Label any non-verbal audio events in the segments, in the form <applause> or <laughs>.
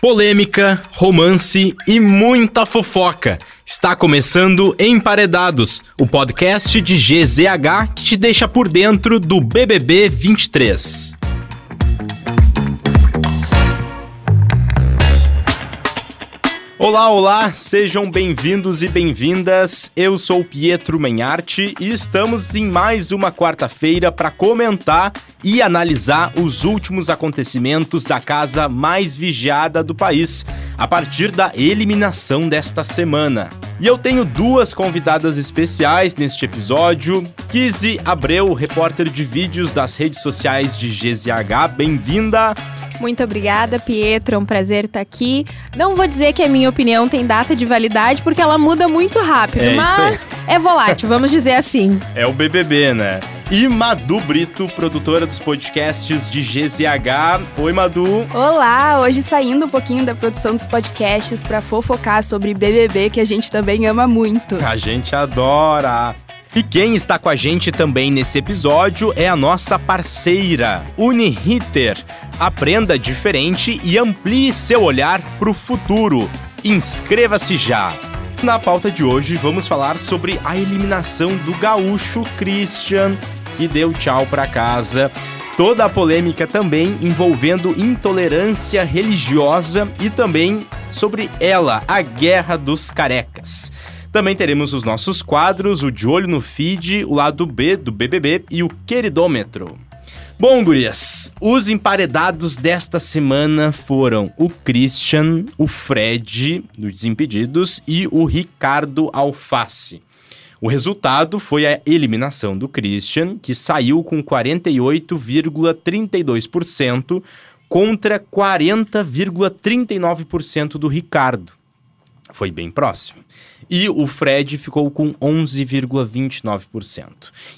Polêmica, romance e muita fofoca. Está começando Emparedados, o podcast de GZH que te deixa por dentro do BBB 23. Olá, olá, sejam bem-vindos e bem-vindas. Eu sou Pietro Menharte e estamos em mais uma quarta-feira para comentar e analisar os últimos acontecimentos da casa mais vigiada do país, a partir da eliminação desta semana. E eu tenho duas convidadas especiais neste episódio. Kizzy Abreu, repórter de vídeos das redes sociais de GZH, bem-vinda! Muito obrigada, Pietro. É um prazer estar aqui. Não vou dizer que a minha opinião tem data de validade, porque ela muda muito rápido, É mas é volátil, vamos dizer assim. É o BBB, né? E Madu Brito, produtora dos podcasts de GZH. Oi, Madu. Olá, hoje saindo um pouquinho da produção dos podcasts para fofocar sobre BBB, que a gente também ama muito. A gente adora. E quem está com a gente também nesse episódio é a nossa parceira, Uniriter. Aprenda diferente e amplie seu olhar para o futuro. Inscreva-se já! Na pauta de hoje, vamos falar sobre a eliminação do gaúcho Christian, que deu tchau para casa. Toda a polêmica também envolvendo intolerância religiosa e também sobre ela, a Guerra dos Carecas. Também teremos os nossos quadros, o De Olho no Feed, o lado B do BBB e o Queridômetro. Bom, gurias, os emparedados desta semana foram o Christian, o Fred, dos Desimpedidos, e o Ricardo Alface. O resultado foi a eliminação do Christian, que saiu com 48,32% contra 40,39% do Ricardo. Foi bem próximo. E o Fred ficou com 11,29%.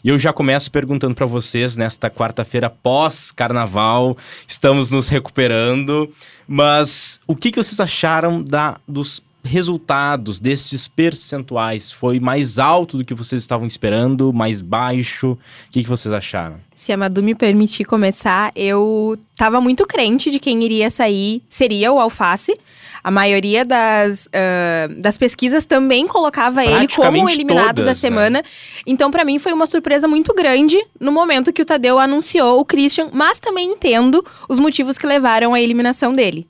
E eu já começo perguntando para vocês nesta quarta-feira pós-carnaval, estamos nos recuperando, mas o que, que vocês acharam da, dos resultados desses percentuais? Foi mais alto do que vocês estavam esperando? Mais baixo? O que, que vocês acharam? Se a Madu me permitir começar, eu tava muito crente de quem iria sair seria o Alface. A maioria das, ah, das pesquisas também colocava ele como eliminado todas, da né? semana. Então, pra mim, foi uma surpresa muito grande no momento que o Tadeu anunciou o Christian, mas também entendo os motivos que levaram à eliminação dele.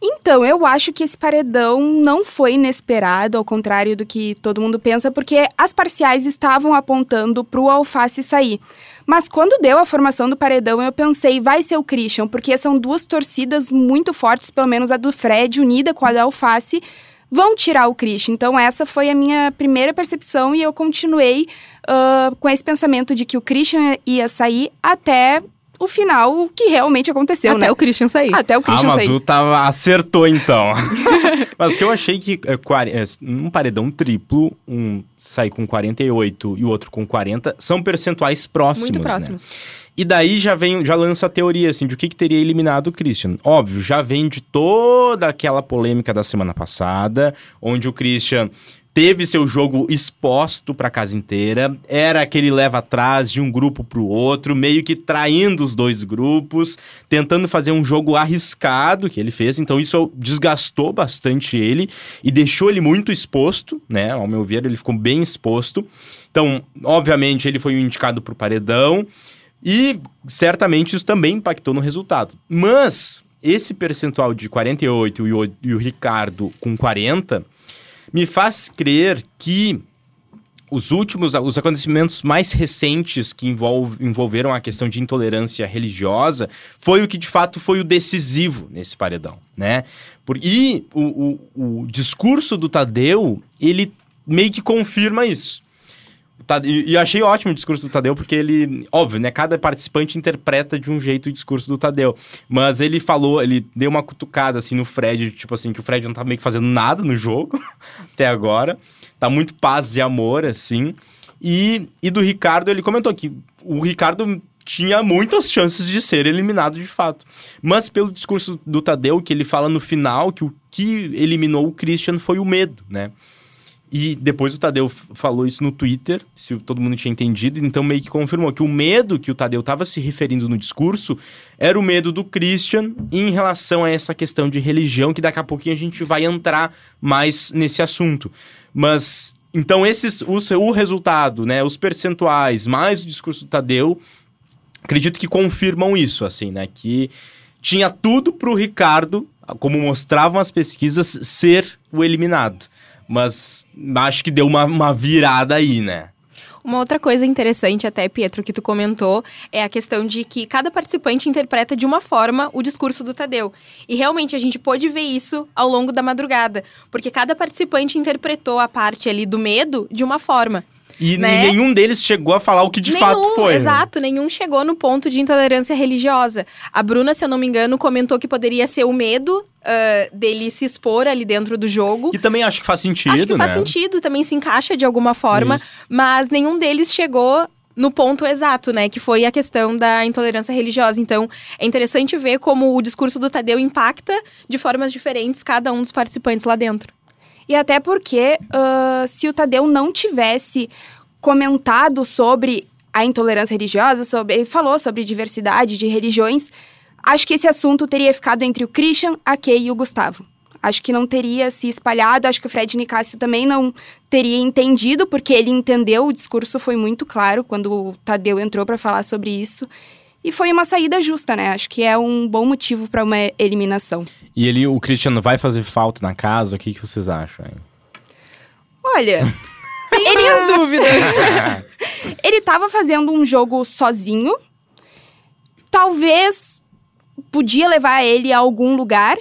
Então, eu acho que esse paredão não foi inesperado, ao contrário do que todo mundo pensa, porque as parciais estavam apontando pro Alface sair. Mas quando deu a formação do paredão, eu pensei, vai ser o Christian, porque são duas torcidas muito fortes, pelo menos a do Fred, unida com a do Alface, vão tirar o Christian. Então, essa foi a minha primeira percepção e eu continuei ah, com esse pensamento de que o Christian ia sair até o final, que realmente aconteceu, Até né? o Christian sair. Até o Christian a sair. Madu tava, acertou então. <laughs> Mas o que eu achei que é, quare- é, um paredão triplo, um sai com 48 e o outro com 40, são percentuais próximos. Muito né? próximos. E daí já vem, já lança a teoria assim de o que, que teria eliminado o Christian. Óbvio, já vem de toda aquela polêmica da semana passada, onde o Christian teve seu jogo exposto pra casa inteira, era aquele leva atrás de um grupo pro outro, meio que traindo os dois grupos, tentando fazer um jogo arriscado que ele fez. Então isso desgastou bastante ele e deixou ele muito exposto, né? Ao meu ver, ele ficou bem exposto. Então, obviamente, ele foi o indicado pro paredão. E certamente isso também impactou no resultado. Mas esse percentual de 48 e o, e o Ricardo com 40 me faz crer que os últimos, os acontecimentos mais recentes que envolve- envolveram a questão de intolerância religiosa foi o que de fato foi o decisivo nesse paredão, né? Por, e o, o, o discurso do Tadeu, ele meio que confirma isso. E e achei ótimo o discurso do Tadeu, porque ele, óbvio, né? Cada participante interpreta de um jeito o discurso do Tadeu. Mas ele falou, ele deu uma cutucada assim no Fred, tipo assim, que o Fred não tá meio que fazendo nada no jogo <laughs> até agora. Tá muito paz e amor, assim. E, e do Ricardo, ele comentou que o Ricardo tinha muitas chances de ser eliminado de fato. Mas pelo discurso do Tadeu, que ele fala no final que o que eliminou o Christian foi o medo, né? E depois o Tadeu falou isso no Twitter, se todo mundo tinha entendido, então meio que confirmou que o medo que o Tadeu estava se referindo no discurso era o medo do Christian em relação a essa questão de religião, que daqui a pouquinho a gente vai entrar mais nesse assunto. Mas então esses o, o resultado, né, os percentuais, mais o discurso do Tadeu, acredito que confirmam isso, assim, né, que tinha tudo pro Ricardo, como mostravam as pesquisas, ser o eliminado. Mas acho que deu uma, uma virada aí, né? Uma outra coisa interessante, até, Pietro, que tu comentou, é a questão de que cada participante interpreta de uma forma o discurso do Tadeu. E realmente a gente pôde ver isso ao longo da madrugada, porque cada participante interpretou a parte ali do medo de uma forma. E Né? nenhum deles chegou a falar o que de nenhum, fato foi. né? Exato, nenhum chegou no ponto de intolerância religiosa. A Bruna, se eu não me engano, comentou que poderia ser o medo ah, dele se expor ali dentro do jogo. Que também acho que faz sentido, Acho que né? faz sentido, também se encaixa de alguma forma, Isso. mas nenhum deles chegou no ponto exato, né? Que foi a questão da intolerância religiosa. Então, é interessante ver como o discurso do Tadeu impacta de formas diferentes cada um dos participantes lá dentro. E até porque, ah, se o Tadeu não tivesse comentado sobre a intolerância religiosa, sobre, ele falou sobre diversidade de religiões, acho que esse assunto teria ficado entre o Christian, a Kay e o Gustavo. Acho que não teria se espalhado, acho que o Fred Nicásio também não teria entendido, porque ele entendeu, o discurso foi muito claro quando o Tadeu entrou para falar sobre isso. E foi uma saída justa, né? Acho que é um bom motivo para uma eliminação. E ele, o Christian vai fazer falta na casa? O que, que vocês acham? hein? Olha, <laughs> Tenho minhas dúvidas. <laughs> ele tava fazendo um jogo sozinho. Talvez podia levar ele a algum lugar.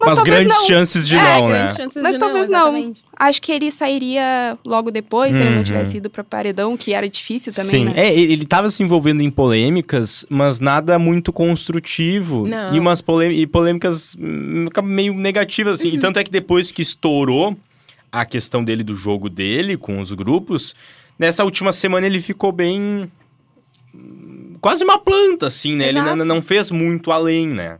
Mas, Mas talvez grandes não. chances de É, não, né? Mas talvez não. exatamente. Acho que ele sairia logo depois, se ele Uhum. não tivesse ido pra paredão, que era difícil também, Sim, né? é, ele ele tava se envolvendo em polêmicas, mas nada muito construtivo. Não. E umas polê- e polêmicas hum, meio negativas, assim. E tanto é que depois que estourou a questão dele do jogo dele com os grupos, nessa última semana ele ficou bem. hum, Quase uma planta, assim, né? Ele Exato. não, não fez muito além, né?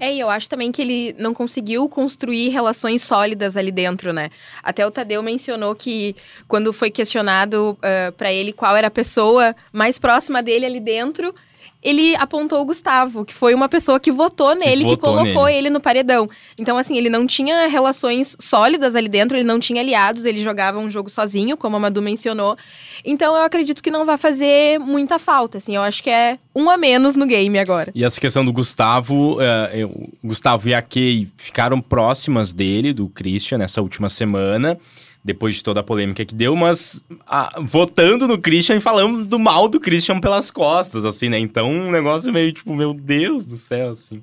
É, e eu acho também que ele não conseguiu construir relações sólidas ali dentro, né? Até o Tadeu mencionou que quando foi questionado ah, pra ele qual era a pessoa mais próxima dele ali dentro, ele apontou o Gustavo, que foi uma pessoa que votou nele, que, votou colocou nele. ele no paredão. Então, assim, ele não tinha relações sólidas ali dentro, ele não tinha aliados, ele jogava um jogo sozinho, como a Madu mencionou. Então, eu acredito que não vai fazer muita falta, assim. Eu acho que é um a menos no game agora. E essa questão do Gustavo, eh, eu- o Gustavo e a Kay ficaram próximas dele, do Christian, nessa última semana, depois de toda a polêmica que deu, mas ah, votando no Christian e falando do mal do Christian pelas costas, assim, né? Então, um negócio meio tipo, meu Deus do céu, assim.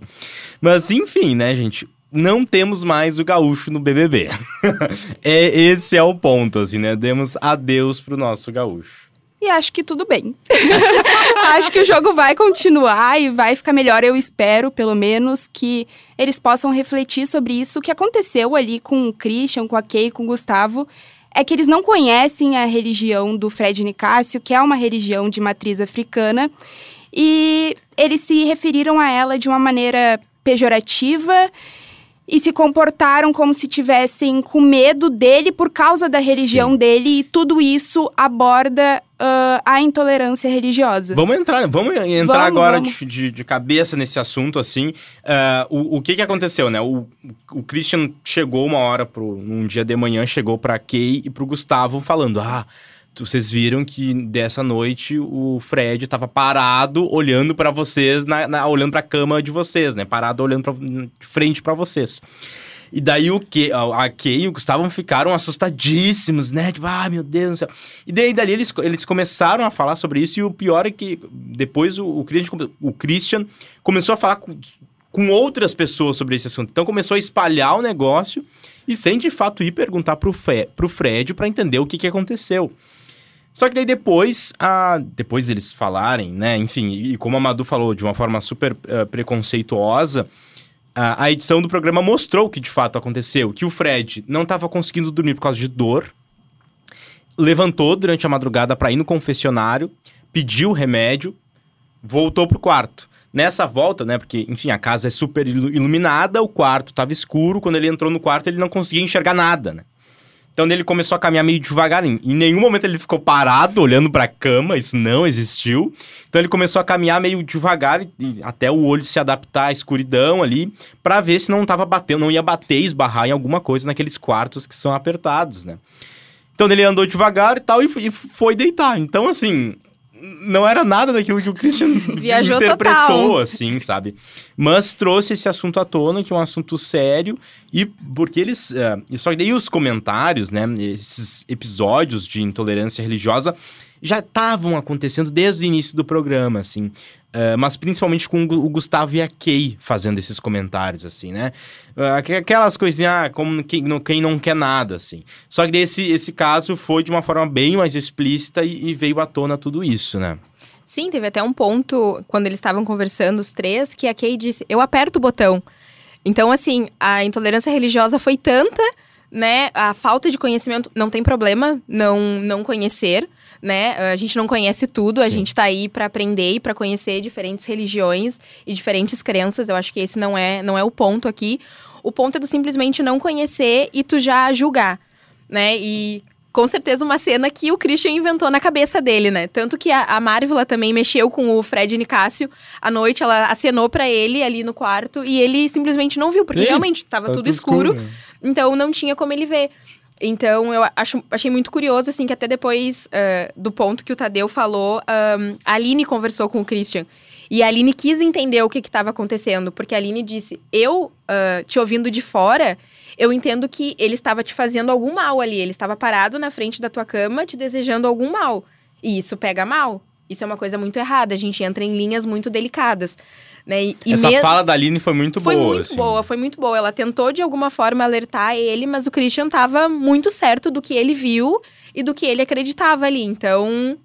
Mas, enfim, né, gente? Não temos mais o gaúcho no BBB. <laughs> é, esse é o ponto, assim, né? Demos adeus pro nosso gaúcho. E acho que tudo bem. <laughs> acho que o jogo vai continuar e vai ficar melhor. Eu espero, pelo menos, que eles possam refletir sobre isso. Que aconteceu ali com o Christian, com a Kay, com o Gustavo, é que eles não conhecem a religião do Fred Nicásio, que é uma religião de matriz africana, e eles se referiram a ela de uma maneira pejorativa e se comportaram como se tivessem com medo dele por causa da religião Sim. dele, e tudo isso aborda ah, a intolerância religiosa. Vamos entrar, vamos entrar Vamos, agora vamos. De, de, de cabeça nesse assunto, assim. Ah, o, o que que aconteceu, né? O, o Christian chegou uma hora, pro, um dia de manhã, chegou pra Kay e pro Gustavo falando, ah... Vocês viram que dessa noite o Fred tava parado olhando pra vocês, na, na- olhando pra cama de vocês, né? Parado olhando pra, de frente pra vocês. E daí o que a Kay e o Gustavo ficaram assustadíssimos, né? Tipo, ah, meu Deus do céu. E daí dali eles, eles começaram a falar sobre isso, e o pior é que depois o, o, Christian, começou a falar com, com outras pessoas sobre esse assunto. Então começou a espalhar o negócio e sem de fato ir perguntar pro, Fe, pro Fred pra entender o que, que aconteceu. Só que daí depois, a, depois deles falarem, né? Enfim, e, como a Madu falou de uma forma super eh, preconceituosa, a, a edição do programa mostrou o que de fato aconteceu. Que o Fred não estava conseguindo dormir por causa de dor. Levantou durante a madrugada para ir no confessionário, pediu remédio, voltou pro quarto. Nessa volta, né? Porque, enfim, a casa é super ilu- iluminada, o quarto estava escuro. Quando ele entrou no quarto, ele não conseguia enxergar nada, né? Então ele começou a caminhar meio devagarinho. Em nenhum momento ele ficou parado olhando para a cama, isso não existiu. Então ele começou a caminhar meio devagar até o olho se adaptar à escuridão ali, para ver se não tava batendo, não ia bater, esbarrar em alguma coisa naqueles quartos que são apertados, né? Então ele andou devagar e tal e foi deitar. Então assim, não era nada daquilo que o Christian <laughs> Viajou interpretou, total. assim, sabe? Mas trouxe esse assunto à tona, que é um assunto sério, e porque eles. Uh, só que daí os comentários, né? Esses episódios de intolerância religiosa já estavam acontecendo desde o início do programa, assim. Uh, mas principalmente com o Gustavo e a Kay fazendo esses comentários, assim, né? Uh, aquelas coisinhas, ah, como quem quem não quer nada, assim. Só que desse, esse caso foi de uma forma bem mais explícita e, e veio à tona tudo isso, né? Sim, teve até um ponto, quando eles estavam conversando, os três, que a Kay disse, eu aperto o botão. Então, assim, a intolerância religiosa foi tanta, né? A falta de conhecimento, não tem problema não, não conhecer, né? A gente não conhece tudo, a Sim. gente tá aí para aprender e para conhecer diferentes religiões e diferentes crenças. Eu acho que esse não é, não é o ponto aqui. O ponto é do simplesmente não conhecer e tu já julgar, né? E com certeza uma cena que o Christian inventou na cabeça dele, né? Tanto que a, a Marvel também mexeu com o Fred Nicásio à noite, ela acenou para ele ali no quarto e ele simplesmente não viu, porque realmente estava tudo, tudo, escuro, escuro, então não tinha como ele ver. Então, eu acho, achei muito curioso, assim, que até depois uh, do ponto que o Tadeu falou, um, a Aline conversou com o Christian. E a Aline quis entender o que estava acontecendo, porque a Aline disse: Eu, uh, te ouvindo de fora, eu entendo que ele estava te fazendo algum mal ali. Ele estava parado na frente da tua cama, te desejando algum mal. E isso pega mal. Isso é uma coisa muito errada. A gente entra em linhas muito delicadas. Né? E, Essa fala da Aline foi muito foi boa. Foi muito assim. boa, foi muito boa. Ela tentou de alguma forma alertar ele, mas o Christian tava muito certo do que ele viu e do que ele acreditava ali. Então,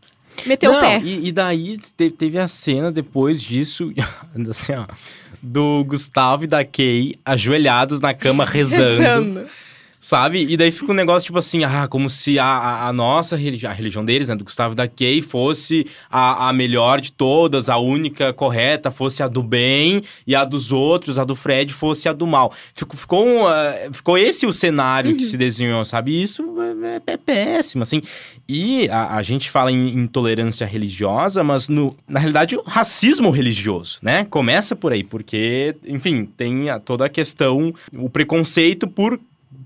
meteu Não, o pé. E, e daí teve a cena depois disso, <laughs> assim, ó, do Gustavo e da Kay ajoelhados na cama <laughs> rezando. rezando sabe? E daí fica um negócio tipo assim, ah, como se a, a, a nossa religião, a religião deles, né, do Gustavo da Kay, fosse a, a melhor de todas, a única correta, fosse a do bem, e a dos outros, a do Fred, fosse a do mal. Ficou, ficou, um, uh, ficou esse o cenário uhum. que se desenhou, sabe? E isso é, é, é, péssimo, assim. E a, a gente fala em intolerância religiosa, mas no, na realidade o racismo religioso, né? Começa por aí, porque, enfim, tem a, toda a questão, o preconceito por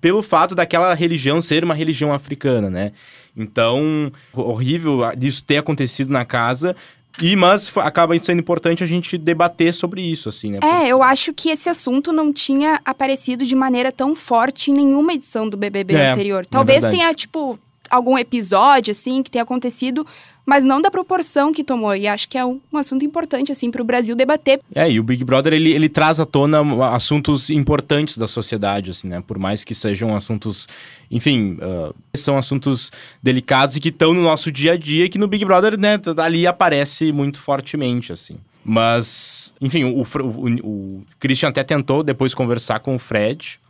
pelo fato daquela religião ser uma religião africana, né? Então, horrível isso ter acontecido na casa. E, mas acaba sendo importante a gente debater sobre isso, assim, né? É, eu acho que esse assunto não tinha aparecido de maneira tão forte em nenhuma edição do BBB é, anterior. Talvez é tenha, tipo, algum episódio, assim, que tenha acontecido, mas não da proporção que tomou. E acho que é um, assunto importante, assim, para o Brasil debater. É, e o Big Brother, ele, ele traz à tona assuntos importantes da sociedade, assim, né? Por mais que sejam assuntos, enfim, uh, são assuntos delicados e que estão no nosso dia a dia, que no Big Brother, né, ali aparece muito fortemente, assim. Mas, enfim, o, o, o Christian até tentou depois conversar com o Fred,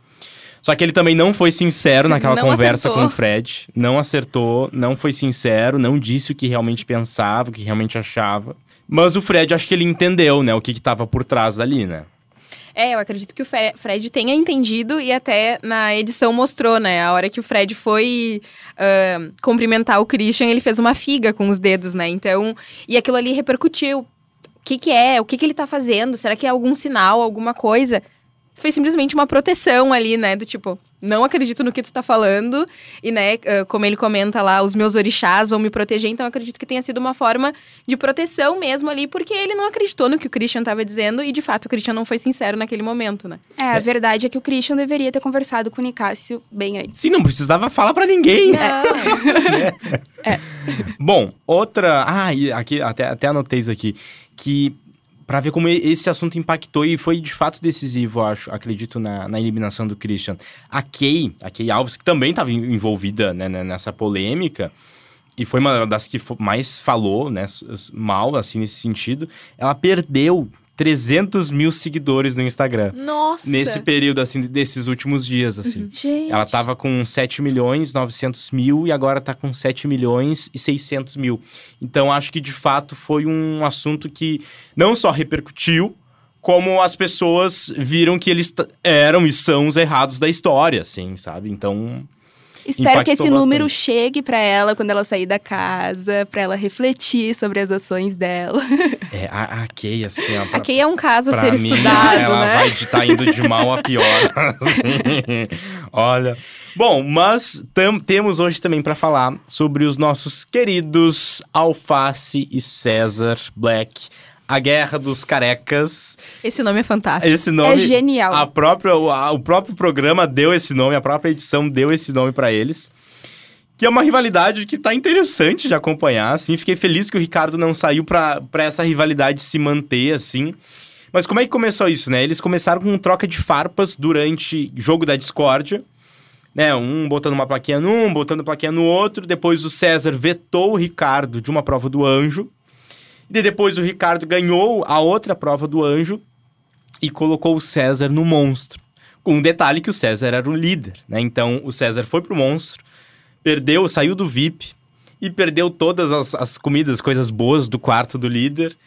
só que ele também não foi sincero naquela não conversa acertou. com o Fred. Não acertou, não foi sincero, não disse o que realmente pensava, o que realmente achava. Mas o Fred, acho que ele entendeu, né, o que estava por trás dali, né? É, eu acredito que o Fred tenha entendido e até na edição mostrou, né? A hora que o Fred foi uh, cumprimentar o Christian, ele fez uma figa com os dedos, né? Então, e aquilo ali repercutiu. O que que é? O que que ele tá fazendo? Será que é algum sinal, alguma coisa? Foi simplesmente uma proteção ali, né? Do tipo, não acredito no que tu tá falando. E, né, como ele comenta lá, os meus orixás vão me proteger. Então, acredito que tenha sido uma forma de proteção mesmo ali, porque ele não acreditou no que o Christian tava dizendo. E, de fato, o Christian não foi sincero naquele momento, né? É, a verdade é que o Christian deveria ter conversado com o Nicásio bem antes. Sim, não precisava falar para ninguém. <laughs> É. é. Bom, outra... Ah, aqui, até, até anotei isso aqui. Que para ver como esse assunto impactou e foi de fato decisivo, acho, acredito, na, na eliminação do Christian. A Kay, a Kay Alves, que também estava envolvida né, nessa polêmica, e foi uma das que mais falou, né, mal, assim, nesse sentido, ela perdeu 300 mil seguidores no Instagram. Nossa! Nesse período, assim, desses últimos dias, assim. Uhum. Gente. Ela tava com 7 milhões 900 mil e agora tá com 7 milhões e 600 mil. Então, acho que, de fato, foi um assunto que não só repercutiu, como as pessoas viram que eles eram e são os errados da história, assim, sabe? Então, Espero que esse impactou número bastante. chegue pra ela quando ela sair da casa, pra ela refletir sobre as ações dela. <laughs> É, a, a Kay, assim, ó, pra, Aqui é um caso a ser mim, estudado, ela né? vai estar indo de mal a pior. <laughs> assim. Olha. Bom, mas tam- temos hoje também para falar sobre os nossos queridos Alface e César Black. A Guerra dos Carecas. Esse nome é fantástico. Esse nome. é genial. A própria, o, a- o próprio programa deu esse nome, a própria edição deu esse nome pra eles. Que é uma rivalidade que tá interessante de acompanhar, assim. Fiquei feliz que o Ricardo não saiu pra essa rivalidade se manter, assim. Mas como é que começou isso, né? Eles começaram com troca de farpas durante jogo da discórdia. Né, um botando uma plaquinha num, botando plaquinha no outro. Depois o César vetou o Ricardo de uma prova do anjo. E depois o Ricardo ganhou a outra prova do anjo e colocou o César no monstro. Com um detalhe que o César era o líder, né? Então o César foi pro monstro, perdeu, saiu do VIP e perdeu todas as, as comidas, coisas boas do quarto do líder.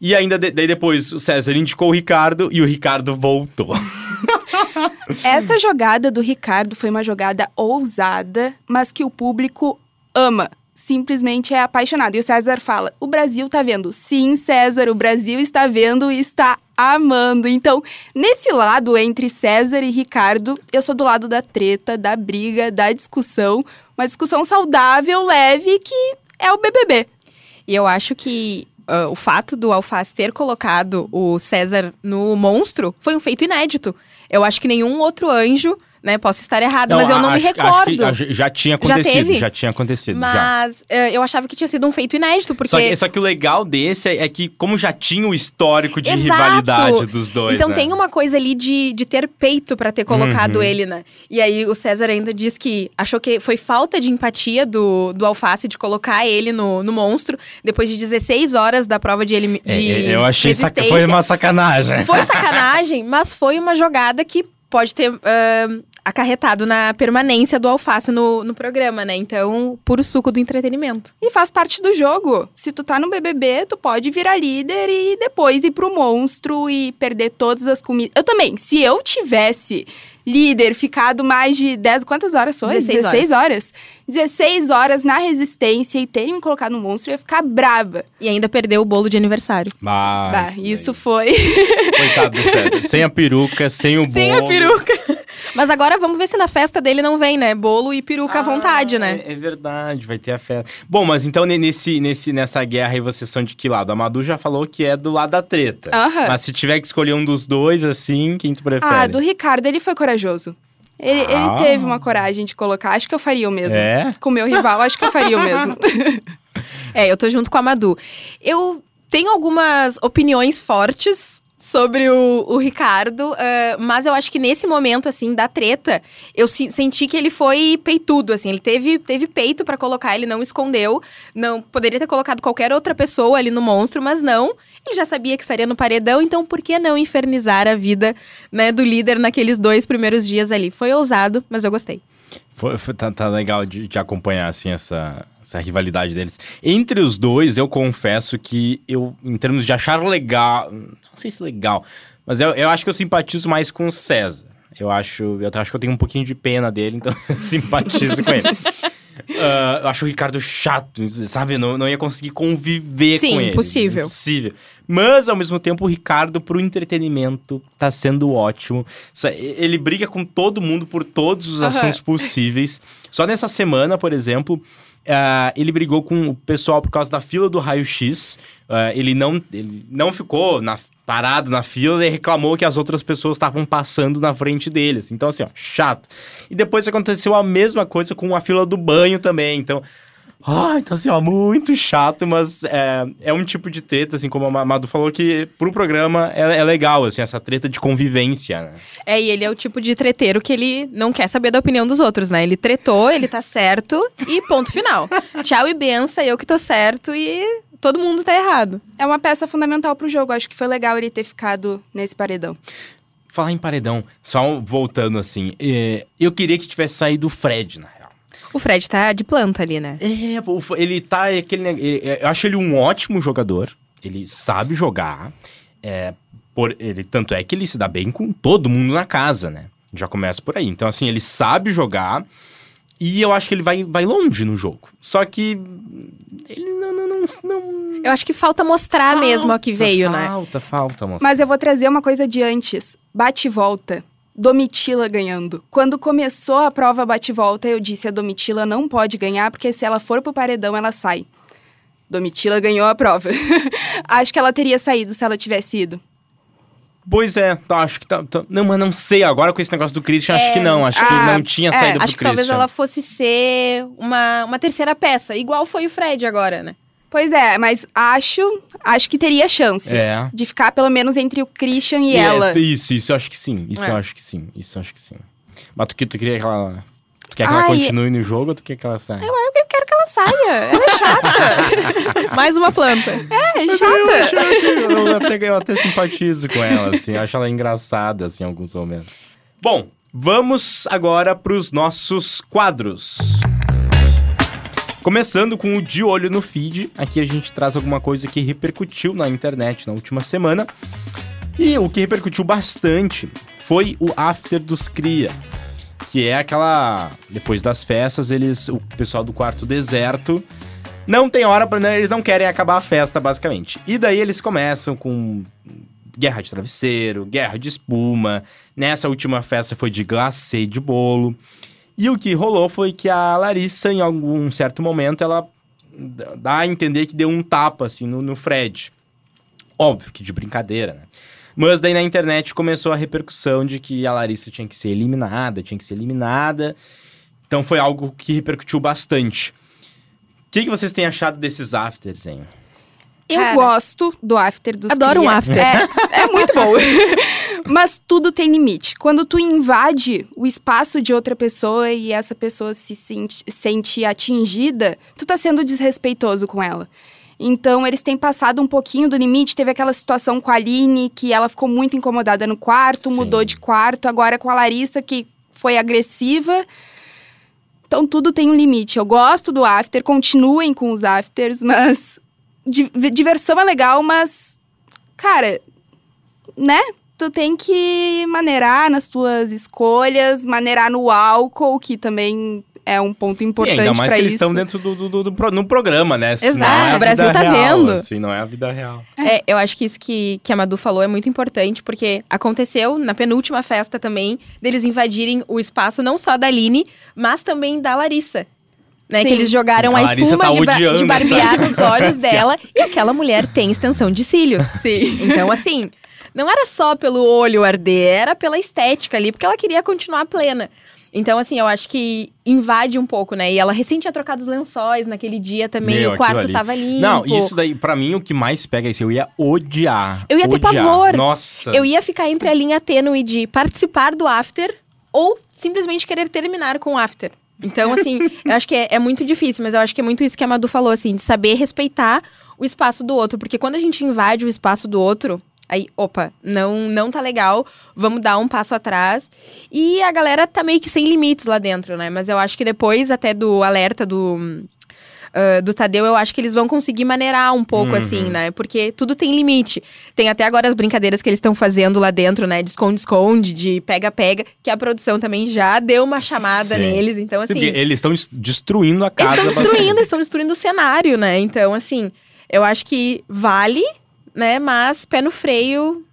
E ainda de- daí depois o César indicou o Ricardo e o Ricardo voltou. <laughs> Essa jogada do Ricardo foi uma jogada ousada, mas que o público ama. Simplesmente é apaixonado. E o César fala: o Brasil tá vendo. Sim, César, o Brasil está vendo e está amando. Então, nesse lado entre César e Ricardo, eu sou do lado da treta, da briga, da discussão. Uma discussão saudável, leve, que é o BBB. E eu acho que ah, o fato do Alface ter colocado o César no monstro foi um feito inédito. Eu acho que nenhum outro anjo, né, posso estar errada, mas eu não me acho- recordo. Acho que já, já tinha Já acontecido, teve? já, tinha acontecido. já. mas eh, eu achava que tinha sido um feito inédito, porque Só que, só que o legal desse é, é que, como já tinha o histórico de Exato. rivalidade dos dois. Então né? tem uma coisa ali de, de ter peito pra ter colocado Uhum. ele, né? E aí o César ainda diz que achou que foi falta de empatia do, do Alface de colocar ele no, no monstro depois de 16 horas da prova de, elimi- É, de é, eu achei resistência. foi uma sacanagem. Foi sacanagem, mas foi uma jogada que pode ter ahn, acarretado na permanência do Alface no, no programa, né? Então, puro suco do entretenimento. E faz parte do jogo. Se tu tá no BBB, tu pode virar líder e depois ir pro monstro e perder todas as comidas. Eu também, se eu tivesse líder, ficado mais de 10, quantas horas foi? 16 16 horas. 16 horas na resistência e terem me colocado no monstro, eu ia ficar brava. E ainda perdeu o bolo de aniversário. Mas, bah, isso foi. Coitado do César. Sem a peruca, sem o <laughs> Sem a bolo. peruca. Mas agora vamos ver se na festa dele não vem, né? Bolo e peruca à vontade, Ah, né? É, é verdade, vai ter a festa. Bom, mas então ne- nesse, nesse, nessa guerra aí vocês são de que lado? A Madu já falou que é do lado da treta. Aham. Mas se tiver que escolher um dos dois, assim, quem tu prefere? Ah, do Ricardo, ele foi corajoso. Ele, ele Ah. teve uma coragem de colocar. Acho que eu faria o mesmo. É? Com o meu rival, acho que eu faria o <laughs> mesmo. <laughs> É, eu tô junto com a Madu. Eu tenho algumas opiniões fortes sobre o, o Ricardo, ah, mas eu acho que nesse momento, assim, da treta, eu se- senti que ele foi peitudo, assim. Ele teve, teve peito pra colocar, ele não escondeu. Não Poderia ter colocado qualquer outra pessoa ali no monstro, mas não. Ele já sabia que estaria no paredão, então por que não infernizar a vida, né, do líder naqueles dois primeiros dias ali? Foi ousado, mas eu gostei. Foi, foi- tá, tá legal de, de acompanhar, assim, essa, essa rivalidade deles. Entre os dois, eu confesso que eu, em termos de achar legal... Não sei se legal, mas eu, eu acho que eu simpatizo mais com o César. Eu acho, eu acho que eu tenho um pouquinho de pena dele, então <laughs> eu simpatizo com ele. Ah, eu acho o Ricardo chato, sabe? Não, não ia conseguir conviver Sim, com ele. impossível. Impossível. Mas, ao mesmo tempo, o Ricardo, pro entretenimento, tá sendo ótimo. Ele briga com todo mundo por todos os Aham. assuntos possíveis. Só nessa semana, por exemplo, ah, ele brigou com o pessoal por causa da fila do raio-x. Ah, ele, não, ele não ficou na- parado na fila e reclamou que as outras pessoas estavam passando na frente deles. Então, assim, ó, chato. E depois aconteceu a mesma coisa com a fila do banho também. Então. Ah, então assim, ó, muito chato, mas é, é um tipo de treta, assim, como a Madu falou, que pro programa é, é legal, assim, essa treta de convivência, né? É, e ele é o tipo de treteiro que ele não quer saber da opinião dos outros, né? Ele tretou, ele tá certo e ponto final. <laughs> Tchau e benção, eu que tô certo e todo mundo tá errado. É uma peça fundamental pro jogo. Acho que foi legal ele ter ficado nesse paredão. Falar em paredão, só voltando assim, é, eu queria que tivesse saído o Fred, na real. O Fred tá de planta ali, né? É, ele tá aquele. ele- eu acho ele um ótimo jogador. Ele sabe jogar. É, por, ele, tanto é que ele se dá bem com todo mundo na casa, né? Já começa por aí. Então, assim, ele sabe jogar. E eu acho que ele vai, vai longe no jogo. Só que ele não. não, não, não Eu acho que falta mostrar mesmo o que veio, né? Falta, falta, moça. Mas eu vou trazer uma coisa de antes. Bate e volta. Domitila ganhando. Quando começou a prova bate e volta, eu disse a Domitila não pode ganhar, porque se ela for pro paredão, ela sai. Domitila ganhou a prova. <laughs> Acho que ela teria saído se ela tivesse ido. Pois é, tá, acho que tá, tá- Não, mas não sei. Agora com esse negócio do Christian, acho É, que não. Acho que ah, não tinha é, saída pro Acho que Christian. talvez ela fosse ser uma, uma terceira peça, igual foi o Fred agora, né? Pois é, mas acho, acho que teria chances É. de ficar pelo menos entre o Christian e, é, ela. isso, isso eu acho que sim. Isso É. eu acho que sim. Isso eu acho que sim. Mas tu, que- tu queria que ela. Tu quer que ela Ai, continue no jogo ou tu quer que ela saia? Eu quero que ela saia. Ela é chata. <laughs> Mais uma planta. É, Eu, chata. acho- eu até, eu até simpatizo com ela, assim. Eu acho ela engraçada, assim, em alguns momentos. Bom, vamos agora pros nossos quadros. Começando com o De Olho no Feed. Aqui a gente traz alguma coisa que repercutiu na internet na última semana. E o que repercutiu bastante foi o After dos Cria. Que é aquela. Depois das festas, eles. O pessoal do quarto deserto não tem hora pra. né, Eles não querem acabar a festa, basicamente. E daí eles começam com guerra de travesseiro, guerra de espuma. Nessa última festa foi de glacê de bolo. E o que rolou foi que a Larissa, em algum certo momento, ela dá a entender que deu um tapa, assim, no, no Fred. Óbvio que de brincadeira, né? Mas daí na internet começou a repercussão de que a Larissa tinha que ser eliminada, tinha que ser eliminada. Então foi algo que repercutiu bastante. O que, que vocês têm achado desses afters, hein? Eu Cara, gosto do after dos adoro um cria. after. É, é muito bom. <laughs> Mas tudo tem limite. Quando tu invade o espaço de outra pessoa e essa pessoa se sente, sente atingida, tu tá sendo desrespeitoso com ela. Então, eles têm passado um pouquinho do limite. Teve aquela situação com a Aline, que ela ficou muito incomodada no quarto, Sim. mudou de quarto. Agora com a Larissa, que foi agressiva. Então, tudo tem um limite. Eu gosto do after, continuem com os afters, mas diversão é legal, mas, cara, né? Tu tem que maneirar nas tuas escolhas, maneirar no álcool, que também é um ponto importante ainda mais pra que eles isso. estão dentro do, do, do- do pro- no programa, né? Isso Exato, não é o Brasil tá real, vendo. Assim, não é a vida real. É, eu acho que isso que, que a Madu falou é muito importante, porque aconteceu na penúltima festa também, deles invadirem o espaço não só da Aline, mas também da Larissa. Né, Sim. que eles jogaram A a, espuma tá de, ba- de barbear nos <laughs> olhos dela. E aquela mulher tem extensão de cílios. Sim. Então, assim, não era só pelo olho arder, era pela estética ali, porque ela queria continuar plena. Então, assim, eu acho que invade um pouco, né? E ela recém tinha trocado os lençóis naquele dia também, Meu, o quarto ali. tava limpo. Não, isso daí, pra mim, o que mais pega é isso. Eu ia odiar. Eu ia ter odiar. pavor. Nossa. Eu ia ficar entre a linha tênue de participar do after ou simplesmente querer terminar com o after. Então, assim, <laughs> eu acho que é, é muito difícil, mas eu acho que é muito isso que a Madu falou, assim, de saber respeitar o espaço do outro. Porque quando a gente invade o espaço do outro, aí, opa, não, não tá legal, vamos dar um passo atrás. E a galera tá meio que sem limites lá dentro, né? Mas eu acho que depois até do alerta do. Ah, do Tadeu, eu acho que eles vão conseguir maneirar um pouco, Uhum. assim, né? Porque tudo tem limite. Tem até agora as brincadeiras que eles estão fazendo lá dentro, né? De esconde-esconde, de pega-pega, que a produção também já deu uma chamada Sim. neles. Então, assim. Porque eles estão es- destruindo a Eles casa. estão destruindo, eles estão destruindo o cenário, né? Então, assim, eu acho que vale, né? Mas pé no freio.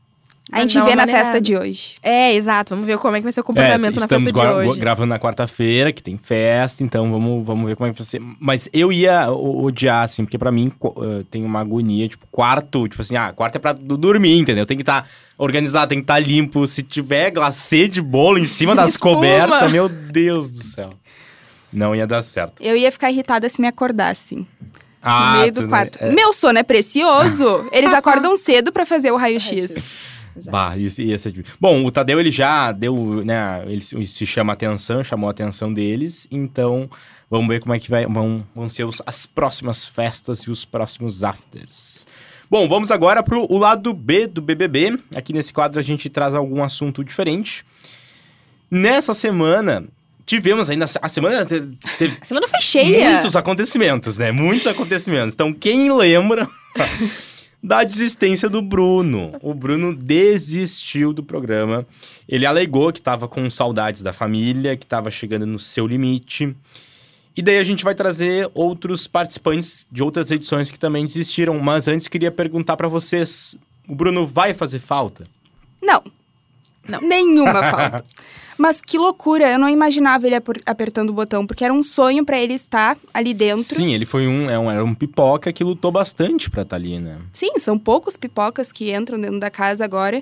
A gente vê na maneirada. festa de hoje. É, exato. Vamos ver como é que vai ser o comportamento É, na estamos festa de hoje. gravando na quarta-feira, que tem festa, então vamos, vamos ver como é que vai ser. Mas eu ia odiar, assim, porque pra mim eh, tem uma agonia, tipo, quarto, tipo assim, ah, quarto é pra dormir, entendeu? Tem que estar organizado, tem que estar limpo. Se tiver glacê de bolo em cima das <laughs> Espuma. cobertas, meu Deus do céu. Não ia dar certo. Eu ia ficar irritada se me acordassem. Ah, no meio do quarto. é- Meu sono é precioso. <laughs> Eles acordam cedo pra fazer o raio-x. Bah, difícil. Bom, o Tadeu, ele já deu, né, ele se chama atenção, chamou a atenção deles, então vamos ver como é que vai, vão, vão ser os- as próximas festas e os próximos afters. Bom, vamos agora pro o lado B do BBB. Aqui nesse quadro a gente traz algum assunto diferente. Nessa semana, tivemos ainda, a semana te- teve A semana foi cheia. Muitos acontecimentos, né? Muitos acontecimentos. Então, quem lembra <laughs> da desistência do Bruno. O Bruno desistiu do programa. Ele alegou que estava com saudades da família, que estava chegando no seu limite. E daí a gente vai trazer outros participantes de outras edições que também desistiram. Mas antes queria perguntar para vocês: o Bruno vai fazer falta? Não. Não. Nenhuma <laughs> falta. Mas que loucura, eu não imaginava ele apertando o botão, porque era um sonho para ele estar ali dentro. Sim, ele foi um, é um, era um pipoca que lutou bastante pra estar ali, né? Sim, são poucos pipocas que entram dentro da casa agora.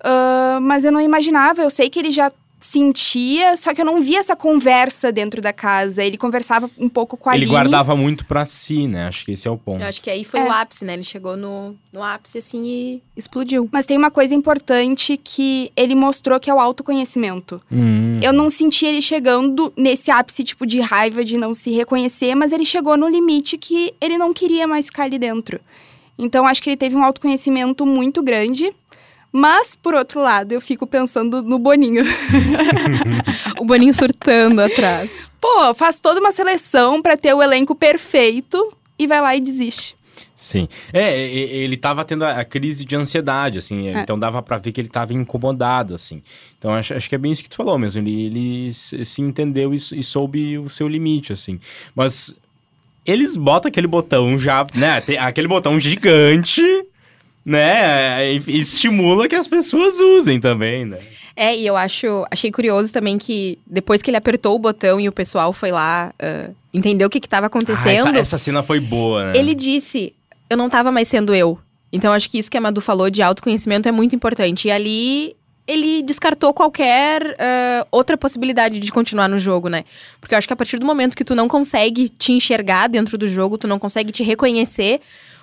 Uh, mas eu não imaginava, eu sei que ele já sentia, só que eu não via essa conversa dentro da casa. Ele conversava um pouco com a Ele Aline. guardava muito pra si, né? Acho que esse é o ponto. Eu acho que aí foi É. o ápice, né? Ele chegou no, no ápice, assim, e explodiu. Mas tem uma coisa importante que ele mostrou que é o autoconhecimento. Hum. Eu não senti ele chegando nesse ápice tipo de raiva de não se reconhecer, mas ele chegou no limite que ele não queria mais ficar ali dentro. Então acho que ele teve um autoconhecimento muito grande. Mas, por outro lado, eu fico pensando no Boninho. <laughs> O Boninho surtando atrás. Pô, faz toda uma seleção pra ter o elenco perfeito e vai lá e desiste. Sim. É, ele tava tendo a, crise de ansiedade, assim. É. Então dava pra ver que ele tava incomodado, assim. Então acho, acho que é bem isso que tu falou mesmo. Ele, ele se entendeu e, e soube o seu limite, assim. Mas eles botam aquele botão já, né? Tem aquele botão gigante, né? E estimula que as pessoas usem também, né? É, e eu acho, achei curioso também que depois que ele apertou o botão e o pessoal foi lá uh, entender o que estava Ah, acontecendo, essa, essa cena foi boa, né? ele disse: Eu não tava mais sendo eu. Então acho que isso que a Madu falou de autoconhecimento é muito importante. E ali ele descartou qualquer uh, outra possibilidade de continuar no jogo, né? Porque eu acho que a partir do momento que tu não consegue te enxergar dentro do jogo, tu não consegue te reconhecer.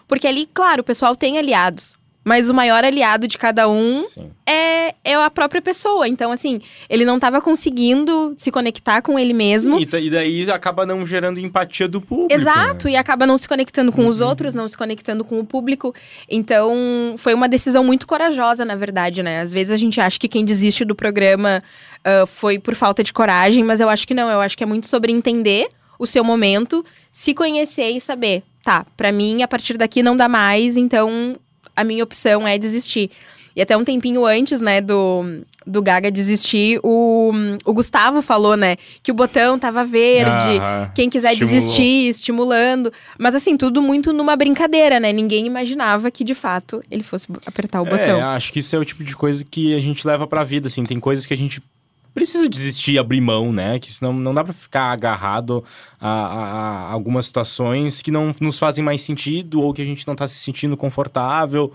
Porque ali, claro, o pessoal tem aliados. Mas o maior aliado de cada um Sim. é, é a própria pessoa. Então, assim, ele não tava conseguindo se conectar com ele mesmo. E, e daí acaba não gerando empatia do público. Exato, né? e acaba não se conectando com os outros, não se conectando com o público. Então, foi uma decisão muito corajosa, na verdade, né? Às vezes a gente acha que quem desiste do programa ah, foi por falta de coragem, mas eu acho que não. Eu acho que é muito sobre entender o seu momento, se conhecer e saber, tá, pra mim, a partir daqui não dá mais, então a minha opção é desistir. E até um tempinho antes, né, do, do Gaga desistir, o, o Gustavo falou, né, que o botão tava verde, Aham. quem quiser Estimulou. desistir, estimulando. Mas assim, tudo muito numa brincadeira, né? Ninguém imaginava que, de fato, ele fosse apertar o É, botão. acho que isso é o tipo de coisa que a gente leva pra vida, assim. Tem coisas que a gente precisa desistir, abrir mão, né? Que senão não dá pra ficar agarrado a, a- a algumas situações que não nos fazem mais sentido ou que a gente não tá se sentindo confortável.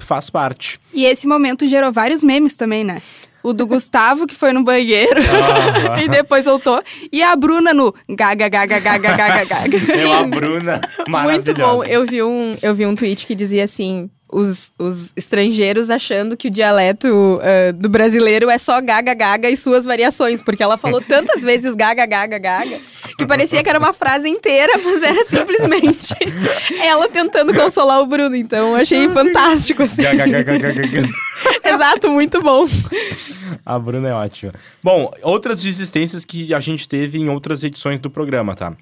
Faz parte. E esse momento gerou vários memes também, né? O do Gustavo, que foi no banheiro <laughs> <laughs> e depois voltou. E a Bruna no gaga, gaga, gaga, gaga, gaga. Eu, a Bruna, Muito bom. Eu vi, um, eu vi um tweet que dizia assim: os, os estrangeiros achando que o dialeto ah, do brasileiro é só gaga, gaga e suas variações. Porque ela falou tantas <laughs> vezes gaga, gaga, gaga, que parecia que era uma frase inteira, mas era <laughs> simplesmente ela tentando consolar o Bruno. Então achei fantástico, assim. Gaga, gaga, gaga, gaga. <laughs> Exato, muito bom. A Bruna é ótima. Bom, outras desistências que a gente teve em outras edições do programa, tá?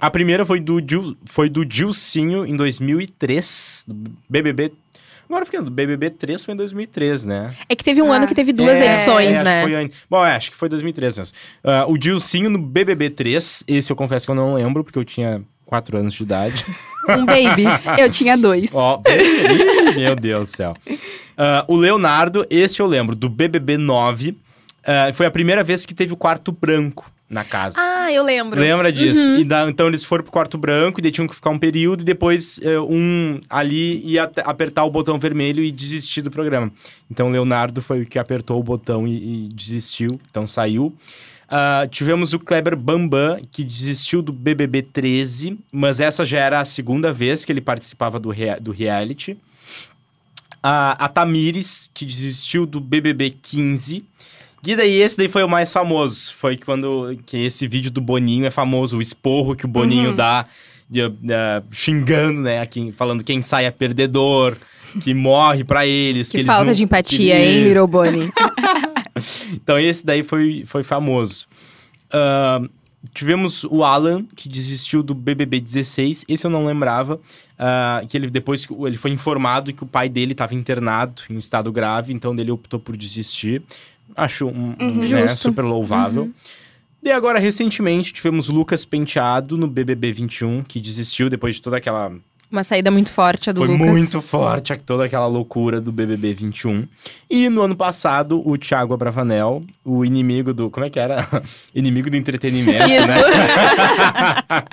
A primeira foi do, Gil, foi do Gilcinho em 2003, do BBB. Agora ficando, BBB 3 foi em 2003, né? É que teve um Ah. ano que teve duas É, edições, é, acho né? que foi Bom, é, acho que foi 2003 mesmo. Ah, o Gilcinho no BBB 3, esse eu confesso que eu não lembro, porque eu tinha 4 anos de idade. <laughs> Um baby. Eu tinha dois. Ó, ih, meu Deus do céu. Ah, o Leonardo, esse eu lembro, do BBB 9. ah, foi a primeira vez que teve o quarto branco na casa. Ah, eu lembro. Lembra disso? E da- então eles foram pro quarto branco e daí tinham que ficar um período e depois eh, um ali ia apertar o botão vermelho e desistir do programa. Então o Leonardo foi o que apertou o botão e, e desistiu, então saiu. Ah, tivemos o Kleber Bambam, que desistiu do BBB 13, mas essa já era a segunda vez que ele participava do, rea- do reality. A, a Tamires, que desistiu do BBB 15. E daí esse daí foi o mais famoso. Foi quando que esse vídeo do Boninho é famoso, o esporro que o Boninho dá de, eh, xingando, né? Quem, falando quem sai é perdedor, que morre pra eles. Que, Que falta não- de empatia, hein, Little Bunny? <laughs> Então esse daí foi, foi famoso. Ahn, tivemos o Alan, que desistiu do BBB 16. Esse eu não lembrava. ah, que ele depois ele foi informado que o pai dele estava internado em estado grave, então ele optou por desistir. Acho um, um, Uhum. né, super louvável. E agora, recentemente, tivemos Lucas Penteado no BBB 21, que desistiu depois de toda aquela Uma saída muito forte a do foi Lucas. muito forte toda aquela loucura do BBB 21. E no ano passado, o Thiago Abravanel, o inimigo do. Como é que era? <laughs> inimigo do entretenimento, Isso. né? <laughs>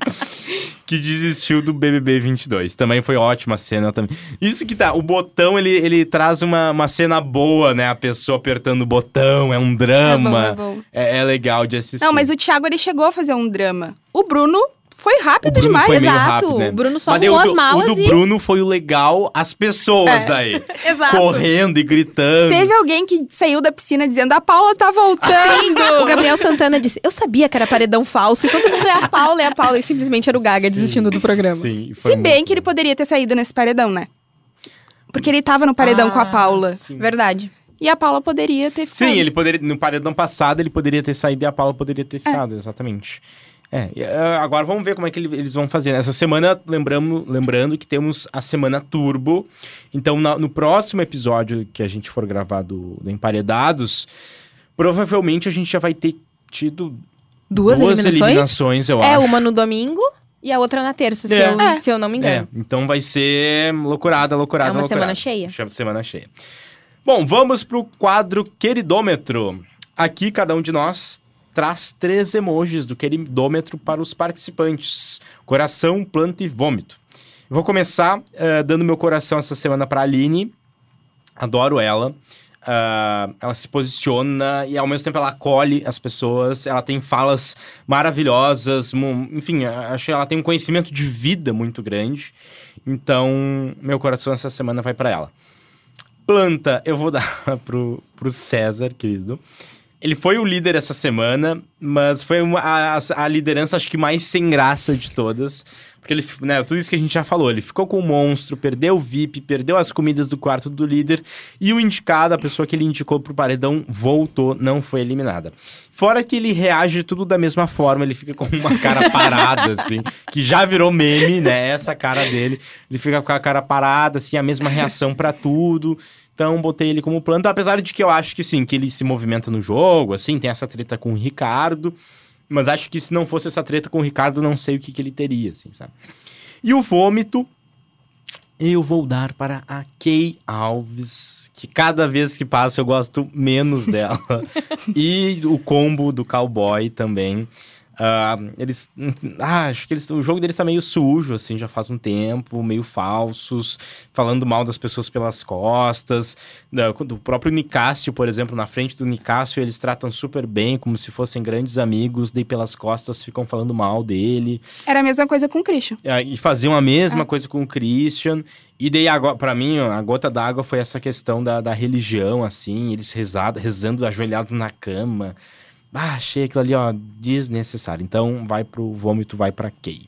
que desistiu do BBB 22. Também foi ótima a cena também. Isso que tá, o botão ele, ele traz uma, uma cena boa, né? A pessoa apertando o botão, é um É bom, drama. é bom. É, é legal de assistir. Não, mas o Thiago ele chegou a fazer um drama. O Bruno foi rápido demais. foi Exato, rápido, né? o Bruno só arrumou as malas O do e- Bruno foi o legal, as pessoas É. daí. <laughs> Exato. Correndo e gritando. Teve alguém que saiu da piscina dizendo: a Paula tá voltando. <laughs> O Gabriel Santana disse: Eu sabia que era paredão falso e todo mundo é a Paula, é a Paula. E simplesmente era o Gaga desistindo do programa. Sim, foi Se bem muito que ele poderia ter saído nesse paredão, né? Porque ele tava no paredão com a Ah, Paula. Sim. Verdade. E a Paula poderia ter ficado. Sim, ele poderia. No paredão passado, ele poderia ter saído e a Paula poderia ter ficado, exatamente. É, eh, agora vamos ver como é que ele- eles vão fazer. Essa semana, lembramos, lembrando que temos a semana Turbo. Então, na- no próximo episódio que a gente for gravar do, do Emparedados, provavelmente a gente já vai ter tido Duas, eliminações? eliminações, eu É, acho. uma no domingo e a outra na terça, se, É. eu, É. se eu não me É, engano. então vai ser loucurada, loucurada, É uma loucurada. semana cheia. Chama semana cheia. Bom, vamos pro quadro Queridômetro. Aqui, cada um de nós traz três emojis do queridômetro para os participantes. Coração, planta e vômito. Vou começar eh, dando meu coração essa semana para a Aline. Adoro ela. Ah, ela se posiciona e ao mesmo tempo ela acolhe as pessoas. Ela tem falas maravilhosas. Enfim, acho que ela tem um conhecimento de vida muito grande. Então, meu coração essa semana vai para ela. Planta, eu vou <laughs> dar pro, pro César, querido. Ele foi o líder essa semana, mas foi uma- a, a- liderança, acho que mais sem graça de todas. Porque ele, né, tudo isso que a gente já falou, ele ficou com o monstro, perdeu o VIP, perdeu as comidas do quarto do líder, e o indicado, a pessoa que ele indicou pro paredão, voltou, não foi eliminada. Fora que ele reage tudo da mesma forma, ele fica com uma cara parada, assim, que já virou meme, né? Essa cara dele. Ele fica com a cara parada, assim, a mesma reação pra tudo. Então, botei ele como planta, apesar de que eu acho que sim, que ele se movimenta no jogo, assim, tem essa treta com o Ricardo. Mas acho que se não fosse essa treta com o Ricardo, não sei o que, que ele teria, assim, sabe? E o vômito, eu vou dar para a Kay Alves, que cada vez que passa eu gosto menos dela. <laughs> e o combo do cowboy também. Ah, eles. Ah, acho que eles, o jogo deles tá meio sujo, assim, já faz um tempo, meio falsos, falando mal das pessoas pelas costas. Da- do próprio Nicásio, por exemplo, na frente do Nicásio, eles tratam super bem, como se fossem grandes amigos, daí pelas costas ficam falando mal dele. Era a mesma coisa com o Christian. É, E faziam a mesma coisa com o Christian. E daí, pra mim, a gota d'água foi essa questão da, da religião, assim, eles rezado, rezando ajoelhados na cama. Ah, achei aquilo ali, ó, desnecessário. Então, vai pro vômito, vai pra Kay.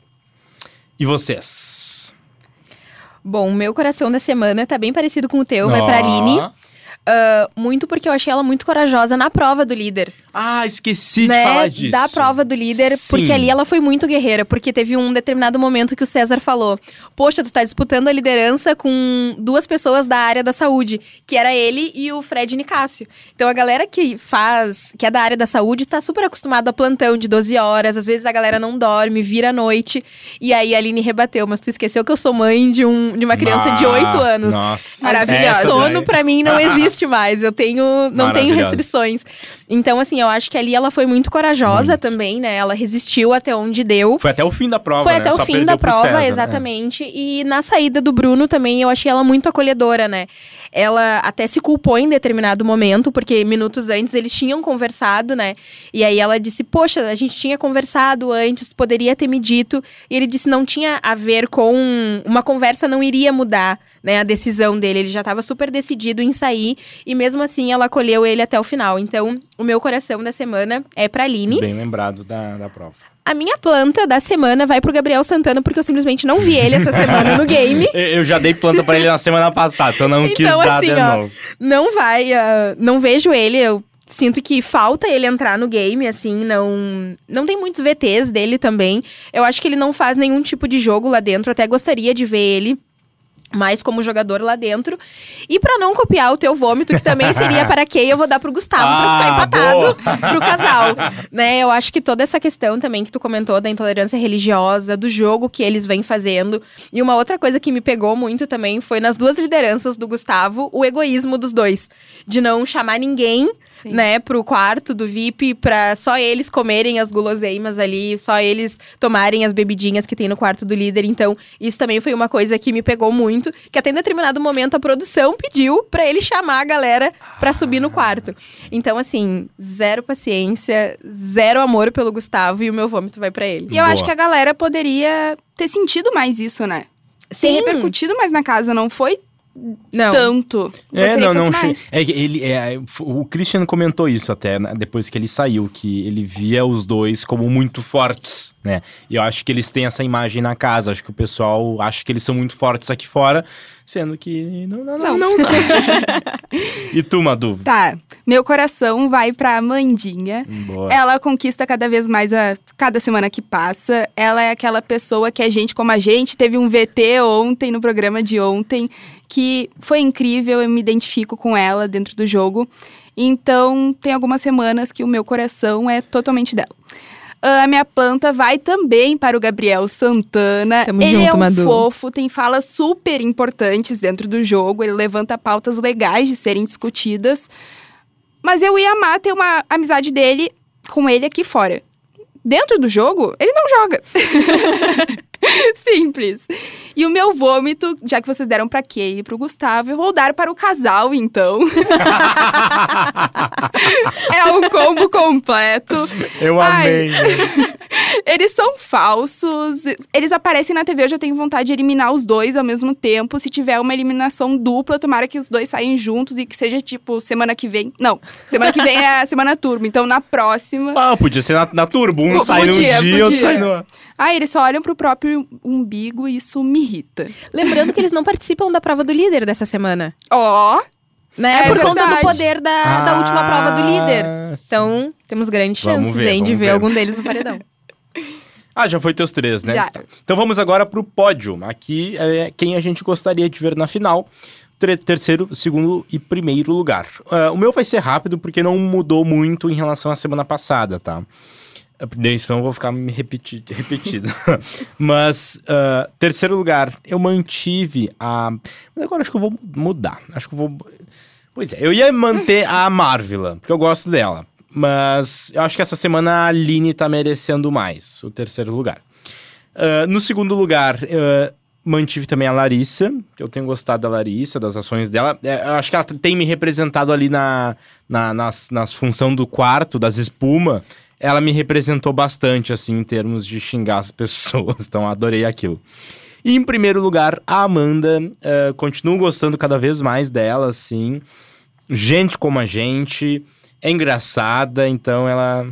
E vocês? Bom, o meu coração da semana tá bem parecido com o teu, vai pra Aline. Ah, muito porque eu achei ela muito corajosa na prova do líder. Ah, esqueci né? de falar disso. Da prova do líder, Sim. porque ali ela foi muito guerreira, porque teve um determinado momento que o César falou: Poxa, tu tá disputando a liderança com duas pessoas da área da saúde, que era ele e o Fred Nicásio. Então a galera que faz, que é da área da saúde, tá super acostumada a plantão de 12 horas, às vezes a galera não dorme, vira à noite. E aí a Aline rebateu, mas tu esqueceu que eu sou mãe de, um, de uma criança de Ah, 8 anos. Nossa. Maravilhosa. Essa Sono pra mim não existe <laughs> mais. Eu tenho, não tenho restrições. Então, assim, eu acho que ali ela foi muito corajosa Muito. também, né? Ela resistiu até onde deu. Foi até o fim da prova, Foi né? até o Só fim da pro prova, César, né? exatamente. E na saída do Bruno também, eu achei ela muito acolhedora, né? Ela até se culpou em determinado momento, porque minutos antes eles tinham conversado, né? E aí ela disse: Poxa, a gente tinha conversado antes, poderia ter me dito. E ele disse: Não tinha a ver com. Uma conversa não iria mudar, né? A decisão dele. Ele já estava super decidido em sair. E mesmo assim, ela acolheu ele até o final. Então, o meu coração da semana é pra Aline. Bem lembrado da, da prova. A minha planta da semana vai pro Gabriel Santana, porque eu simplesmente não vi ele essa semana no game. <laughs> Eu já dei planta pra ele na semana passada, então não quis Então, dar assim, de ó, novo. Não vai, ah, não vejo ele. Eu sinto que falta ele entrar no game, assim, não não tem muitos VTs dele também. Eu acho que ele não faz nenhum tipo de jogo lá dentro, até gostaria de ver ele mais como jogador lá dentro. E pra não copiar o teu vômito, que também seria para quem eu vou dar pro Gustavo Ah, pra ficar empatado <laughs> pro casal. Né? Eu acho que toda essa questão também que tu comentou da intolerância religiosa, do jogo que eles vêm fazendo. E uma outra coisa que me pegou muito também foi nas duas lideranças do Gustavo, o egoísmo dos dois. De não chamar ninguém, Sim. né, pro quarto do VIP pra só eles comerem as guloseimas ali, só eles tomarem as bebidinhas que tem no quarto do líder. Então, isso também foi uma coisa que me pegou muito, que até em determinado momento a produção pediu pra ele chamar a galera pra subir no quarto. Então, assim, zero paciência, zero amor pelo Gustavo e o meu vômito vai pra ele. E eu Boa. acho que a galera poderia ter sentido mais isso, né? Ter Sim. repercutido mais na casa, não foi Não. tanto. É, não, não. É ele, é, o Christian comentou isso até né, depois que ele saiu, que ele via os dois como muito fortes, né? E eu acho que eles têm essa imagem na casa. Acho que o pessoal acha que eles são muito fortes aqui fora, sendo que não, não, não. não são. <laughs> e tu, Madu? Tá, meu coração vai pra Amandinha. Boa. Ela conquista cada vez mais a cada semana que passa. Ela é aquela pessoa que é gente como a gente. Teve um VT ontem, no programa de ontem, que foi incrível. Eu me identifico com ela dentro do jogo. Então, tem algumas semanas que o meu coração é totalmente dela. A minha planta vai também para o Gabriel Santana. Tamo ele é junto, um Madu. fofo, tem falas super importantes dentro do jogo. Ele levanta pautas legais de serem discutidas. Mas eu ia amar ter uma amizade dele com ele aqui fora. Dentro do jogo, ele não joga. <laughs> <laughs> Simples. E o meu vômito, já que vocês deram pra Kay e pro Gustavo, eu vou dar para o casal, então. <laughs> é um combo completo. Eu Ai. amei. né? <laughs> Eles são falsos. Eles aparecem na TV, eu já tenho vontade de eliminar os dois ao mesmo tempo. Se tiver uma eliminação dupla, tomara que os dois saiam juntos e que seja tipo semana que vem. Não, semana que vem é a semana turbo. Então na próxima. Ah, podia ser na, na Turbo. Um sai num dia, outro podia. sai no... Ah, eles só olham pro próprio umbigo e isso me irrita. Lembrando que eles não participam da prova do líder dessa semana. Ó, Né? É Por conta do verdade. poder da, da última prova do líder. Ah, sim. Então, temos grandes Vamos chances, ver, hein, de ver, ver. algum deles no paredão. <laughs> Ah, já foi teus três, né? Já. Então vamos agora pro pódio. Aqui é quem a gente gostaria de ver na final. Tre- terceiro, segundo e primeiro lugar. Ah, o meu vai ser rápido porque não mudou muito em relação à semana passada, tá? Daí Senão eu vou ficar me repeti repetido. <laughs> Mas, ah, terceiro lugar, eu mantive a. Agora acho que eu vou mudar. Acho que eu vou. Pois é, eu ia manter a Marvila, porque eu gosto dela. Mas eu acho que essa semana a Aline tá merecendo mais, o terceiro lugar. Ah, no segundo lugar, ah, mantive também a Larissa, eu tenho gostado da Larissa, das ações dela. É, eu acho que ela tem me representado ali na, na, nas, nas função do quarto, das espuma. Ela me representou bastante, assim, em termos de xingar as <laughs> pessoas. Então, adorei aquilo. E em primeiro lugar, a Amanda. ah, continuo gostando cada vez mais dela, assim. Gente como a gente. É engraçada, então ela.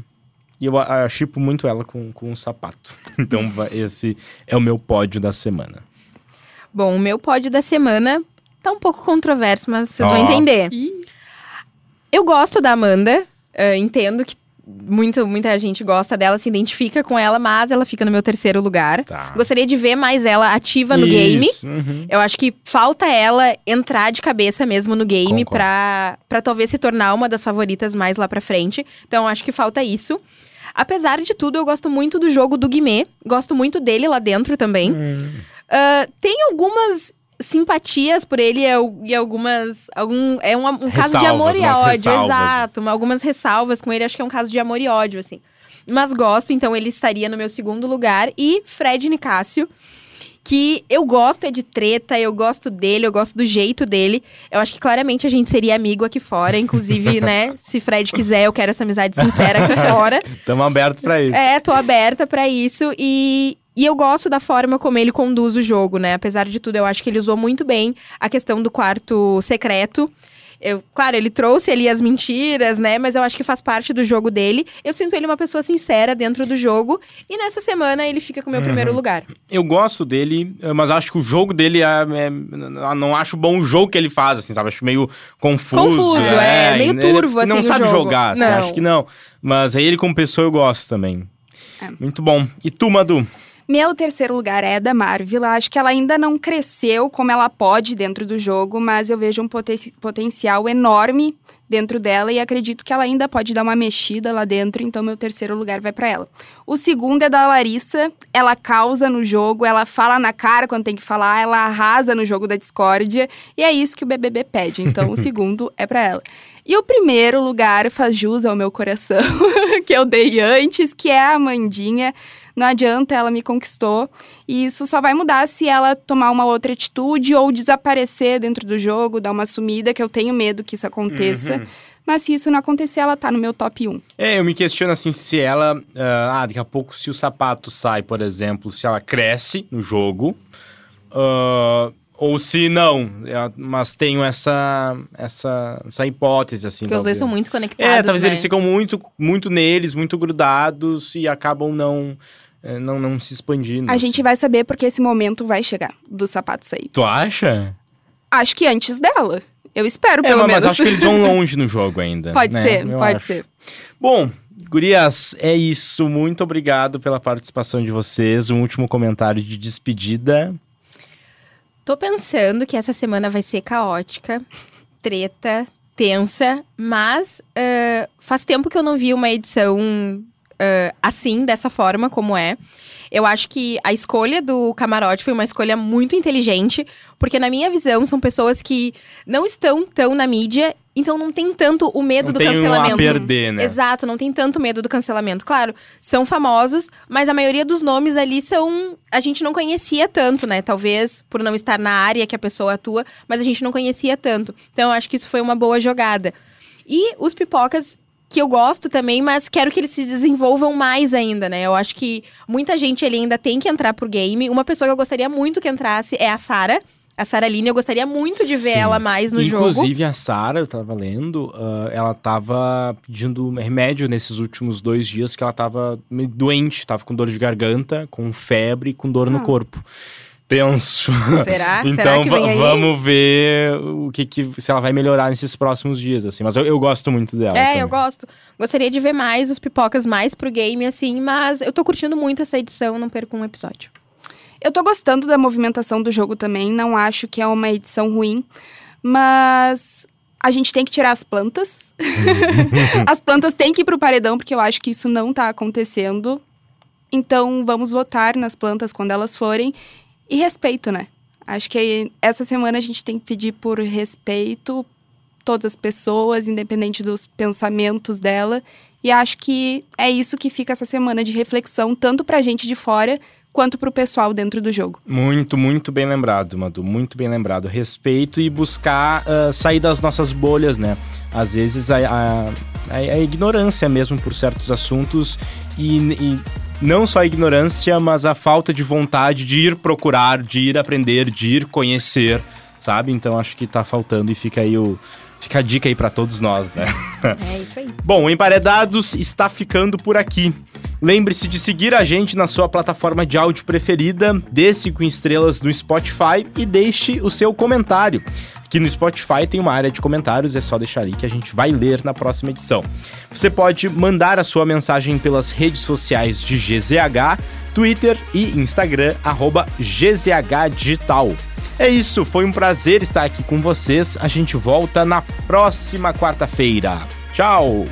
E eu chipo muito ela com, com o sapato. <laughs> Então, esse é o meu pódio da semana. Bom, o meu pódio da semana tá um pouco controverso, mas vocês Ó. vão entender. Ih. Eu gosto da Amanda, eh, entendo que muito, muita gente gosta dela, se identifica com ela, mas ela fica no meu terceiro lugar. Tá. Gostaria de ver mais ela ativa no game. Isso, uhum. Eu acho que falta ela entrar de cabeça mesmo no game Concordo. pra, pra talvez se tornar uma das favoritas mais lá pra frente. Então, acho que falta isso. Apesar de tudo, eu gosto muito do jogo do Guimê. Gosto muito dele lá dentro também. Hum. Ah, tem algumas simpatias por ele e al- algumas. Algum, é um, um caso de amor e ódio, ressalvas. exato. uma- Algumas ressalvas com ele, acho que é um caso de amor e ódio, assim. Mas gosto, então ele estaria no meu segundo lugar. E Fred Nicásio, que eu gosto é de treta, eu gosto dele, eu gosto do jeito dele. Eu acho que claramente a gente seria amigo aqui fora. Inclusive, <laughs> né, se Fred quiser, eu quero essa amizade sincera aqui fora. <laughs> Tamo aberto pra isso. É, tô aberta pra isso e. E eu gosto da forma como ele conduz o jogo, né? Apesar de tudo, eu acho que ele usou muito bem a questão do quarto secreto. Eu, claro, ele trouxe ali as mentiras, né? Mas eu acho que faz parte do jogo dele. Eu sinto ele uma pessoa sincera dentro do jogo. E nessa semana ele fica com o meu Uhum. primeiro lugar. Eu gosto dele, mas acho que o jogo dele é, é- não acho bom o jogo que ele faz, assim, sabe? Acho meio confuso. Confuso, é, meio ele turvo, assim, Não sabe jogo. jogar, assim, Não. acho que não. Mas aí ele como pessoa eu gosto também. É. Muito bom. E tu, Madu? Meu terceiro lugar é da Marvel. Acho que ela ainda não cresceu como ela pode dentro do jogo, mas eu vejo um poten- potencial enorme dentro dela e acredito que ela ainda pode dar uma mexida lá dentro, então meu terceiro lugar vai pra ela. O segundo é da Larissa. Ela causa no jogo, ela fala na cara quando tem que falar, ela arrasa no jogo da discórdia e é isso que o BBB pede. Então o <laughs> segundo é pra ela. E o primeiro lugar faz jus ao meu coração, <laughs> que eu dei antes, que é a Amandinha. Não adianta, ela me conquistou. E isso só vai mudar se ela tomar uma outra atitude ou desaparecer dentro do jogo, dar uma sumida, que eu tenho medo que isso aconteça. Mas se isso não acontecer, ela tá no meu top 1. É, eu me questiono assim, se ela. ah, daqui a pouco, se o sapato sai, por exemplo, se ela cresce no jogo. ah, ou se não, mas tenho essa, essa, essa hipótese, assim. Porque os dois talvez. são muito conectados. É, talvez né? eles ficam muito, muito neles, muito grudados e acabam não, não, não se expandindo. A gente vai saber porque esse momento vai chegar do sapato sair. Tu acha? Acho que antes dela. Eu espero, É, pelo mas, menos. mas acho que eles vão <laughs> longe no jogo ainda. Pode né? ser, Eu pode acho. ser. Bom, gurias, é isso. Muito obrigado pela participação de vocês. Um último comentário de despedida. Tô pensando que essa semana vai ser caótica, treta, tensa, mas ah, faz tempo que eu não vi uma edição ah, assim, dessa forma como é. Eu acho que a escolha do camarote foi uma escolha muito inteligente, porque na minha visão são pessoas que não estão tão na mídia, então não tem tanto o medo Não do tem cancelamento. a perder, né? Exato, não tem tanto medo do cancelamento. Claro, são famosos, mas a maioria dos nomes ali são. A gente não conhecia tanto, né? Talvez por não estar na área que a pessoa atua, mas a gente não conhecia tanto. Então, eu acho que isso foi uma boa jogada. E os pipocas. Que eu gosto também, mas quero que eles se desenvolvam mais ainda, né? Eu acho que muita gente ali ainda tem que entrar pro game. Uma pessoa que eu gostaria muito que entrasse é a Sara. A Sara Line, eu gostaria muito de ver Sim. ela mais no jogo. Inclusive, a Sara, eu tava lendo, ah, ela tava pedindo remédio nesses últimos dois dias, que ela tava doente, tava com dor de garganta, com febre e com dor no Ah. corpo. Tenso. Será? <laughs> então Será que vem aí? vamos ver o que, que se ela vai melhorar nesses próximos dias, assim. Mas eu, eu gosto muito dela. É, também. eu gosto. Gostaria de ver mais os pipocas mais pro game, assim, mas eu tô curtindo muito essa edição, não perco um episódio. Eu tô gostando da movimentação do jogo também, não acho que é uma edição ruim, mas a gente tem que tirar as plantas. <laughs> <laughs> as plantas têm que ir pro paredão, porque eu acho que isso não tá acontecendo. Então vamos votar nas plantas quando elas forem. E respeito, né? Acho que essa semana a gente tem que pedir por respeito todas as pessoas, independente dos pensamentos dela. E acho que é isso que fica essa semana de reflexão, tanto pra gente de fora quanto pro pessoal dentro do jogo. Muito, muito bem lembrado, Madu. Muito bem lembrado. Respeito e buscar ah, sair das nossas bolhas, né? Às vezes a, a, a- a ignorância mesmo por certos assuntos e, e não só a ignorância, mas a falta de vontade de ir procurar, de ir aprender, de ir conhecer, sabe? Então acho que tá faltando e fica aí o. Fica a dica aí pra todos nós, né? É isso aí. Bom, o Emparedados está ficando por aqui. Lembre-se de seguir a gente na sua plataforma de áudio preferida, dê 5 estrelas no Spotify e deixe o seu comentário. Aqui no Spotify tem uma área de comentários, é só deixar ali que a gente vai ler na próxima edição. Você pode mandar a sua mensagem pelas redes sociais de GZH, Twitter e Instagram, arroba GZH Digital. É isso, foi um prazer estar aqui com vocês. A gente volta na próxima quarta-feira. Tchau!